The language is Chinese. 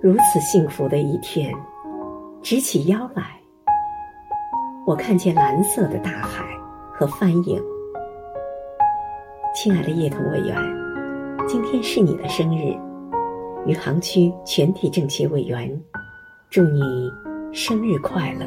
如此幸福的一天，直起腰来。我看见蓝色的大海和帆影。亲爱的叶童委员，今天是你的生日，余杭区全体政协委员，祝你生日快乐。